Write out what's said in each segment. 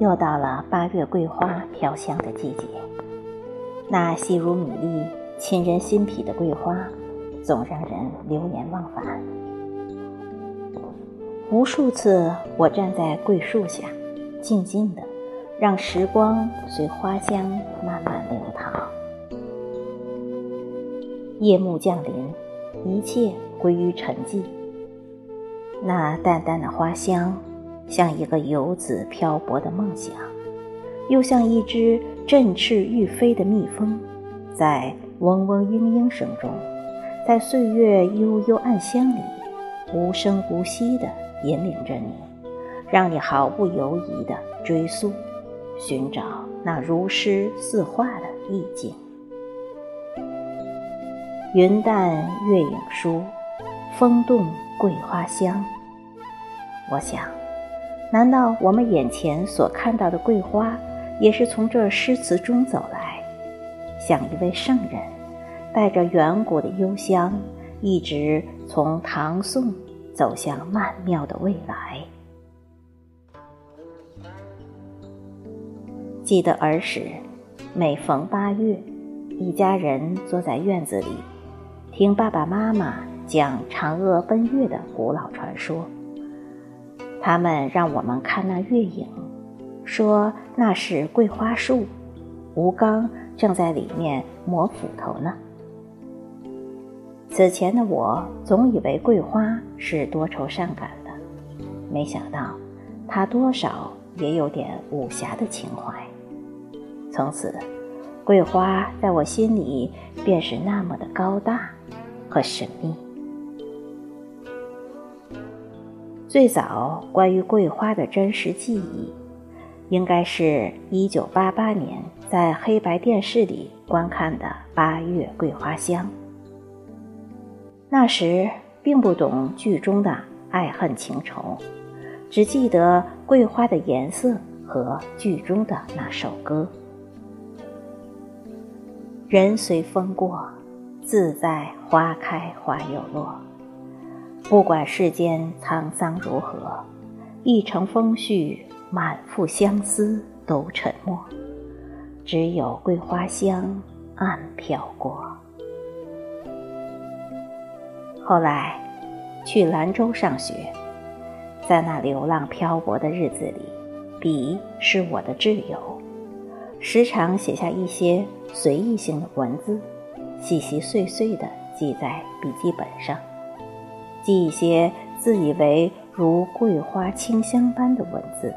又到了八月桂花飘香的季节，那细如米粒、沁人心脾的桂花，总让人流连忘返。无数次，我站在桂树下，静静的，让时光随花香慢慢流淌。夜幕降临，一切归于沉寂。那淡淡的花香。像一个游子漂泊的梦想，又像一只振翅欲飞的蜜蜂，在嗡嗡嘤嘤声中，在岁月悠悠暗香里，无声无息地引领着你，让你毫不犹豫地追溯，寻找那如诗似画的意境。云淡月影疏，风动桂花香。我想。难道我们眼前所看到的桂花，也是从这诗词中走来，像一位圣人，带着远古的幽香，一直从唐宋走向曼妙的未来？记得儿时，每逢八月，一家人坐在院子里，听爸爸妈妈讲嫦娥奔月的古老传说。他们让我们看那月影，说那是桂花树，吴刚正在里面磨斧头呢。此前的我总以为桂花是多愁善感的，没想到它多少也有点武侠的情怀。从此，桂花在我心里便是那么的高大和神秘。最早关于桂花的真实记忆，应该是一九八八年在黑白电视里观看的《八月桂花香》。那时并不懂剧中的爱恨情仇，只记得桂花的颜色和剧中的那首歌：“人随风过，自在花开花又落。”不管世间沧桑如何，一城风絮，满腹相思都沉默，只有桂花香暗飘过。后来去兰州上学，在那流浪漂泊的日子里，笔是我的挚友，时常写下一些随意性的文字，细细碎碎地记在笔记本上。记一些自以为如桂花清香般的文字，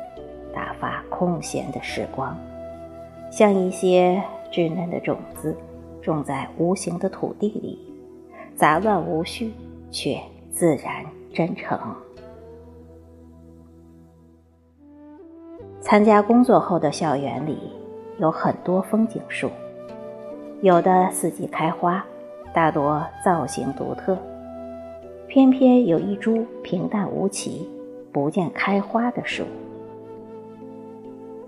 打发空闲的时光，像一些稚嫩的种子，种在无形的土地里，杂乱无序，却自然真诚。参加工作后的校园里，有很多风景树，有的四季开花，大多造型独特。偏偏有一株平淡无奇、不见开花的树。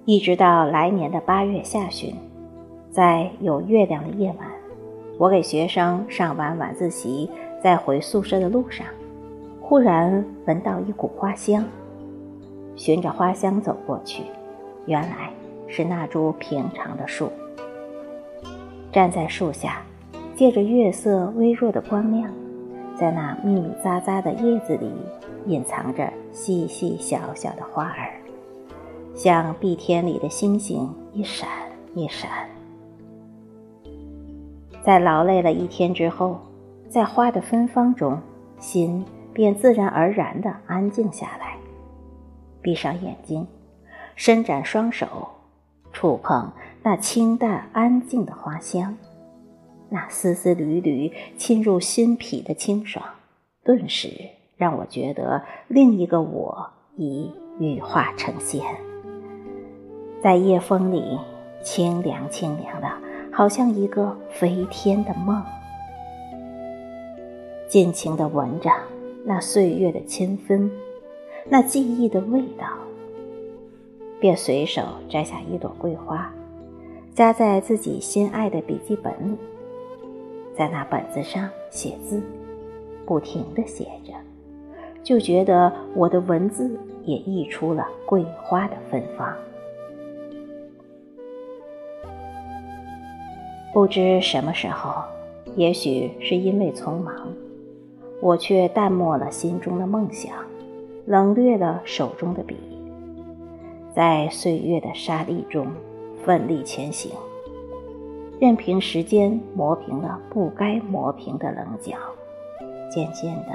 一直到来年的八月下旬，在有月亮的夜晚，我给学生上完晚自习，在回宿舍的路上，忽然闻到一股花香。循着花香走过去，原来是那株平常的树。站在树下，借着月色微弱的光亮。在那密密匝匝的叶子里，隐藏着细细小小的花儿，像碧天里的星星，一闪一闪。在劳累了一天之后，在花的芬芳中，心便自然而然地安静下来。闭上眼睛，伸展双手，触碰那清淡安静的花香。那丝丝缕缕沁入心脾的清爽，顿时让我觉得另一个我已羽化成仙。在夜风里，清凉清凉的，好像一个飞天的梦。尽情地闻着那岁月的清芬，那记忆的味道，便随手摘下一朵桂花，夹在自己心爱的笔记本里，在那本子上写字，不停地写着，就觉得我的文字也溢出了桂花的芬芳。不知什么时候，也许是因为匆忙，我却淡漠了心中的梦想，冷略了手中的笔，在岁月的沙砾中奋力前行，任凭时间磨平了不该磨平的棱角。渐渐的，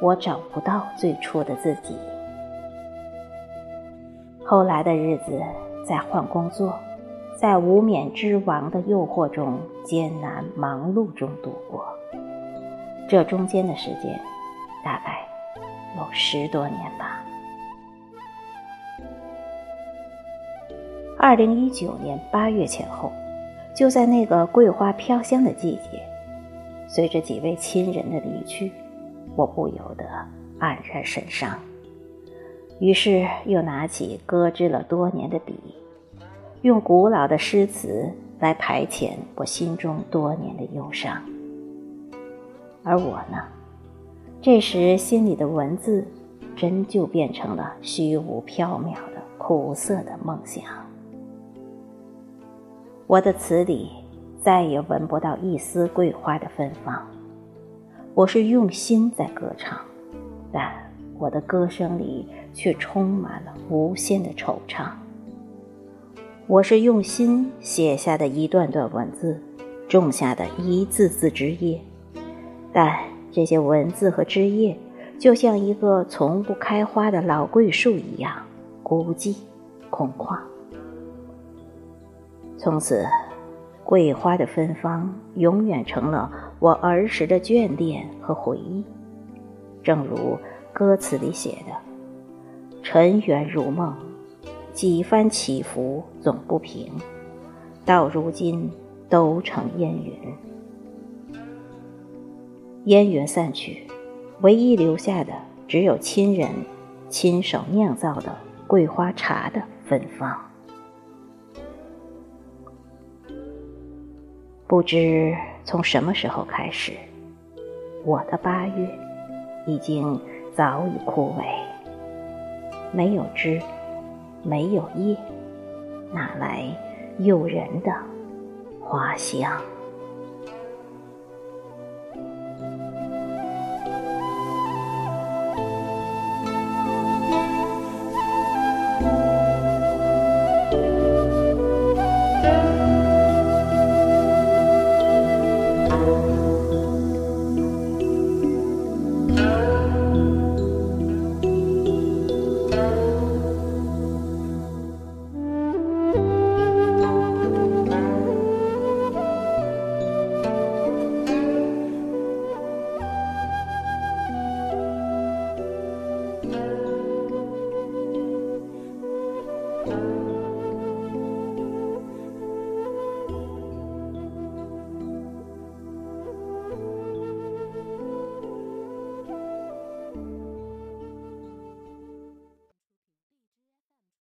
我找不到最初的自己。后来的日子，在换工作。在无冕之王的诱惑中，艰难忙碌中度过。这中间的时间，大概有十多年吧。二零一九年八月前后，就在那个桂花飘香的季节，随着几位亲人的离去，我不由得黯然神伤。于是又拿起搁置了多年的笔。用古老的诗词来排遣我心中多年的忧伤，而我呢，这时心里的文字，真就变成了虚无缥缈的苦涩的梦想。我的词里再也闻不到一丝桂花的芬芳。我是用心在歌唱，但我的歌声里却充满了无限的惆怅。我是用心写下的一段段文字，种下的一字字枝叶，但这些文字和枝叶，就像一个从不开花的老桂树一样孤寂、空旷。从此，桂花的芬芳永远成了我儿时的眷恋和回忆，正如歌词里写的：“尘缘如梦。”几番起伏总不平，到如今都成烟云。烟云散去，唯一留下的只有亲人亲手酿造的桂花茶的芬芳。不知从什么时候开始，我的八月已经早已枯萎，没有枝。没有叶，哪来诱人的花香？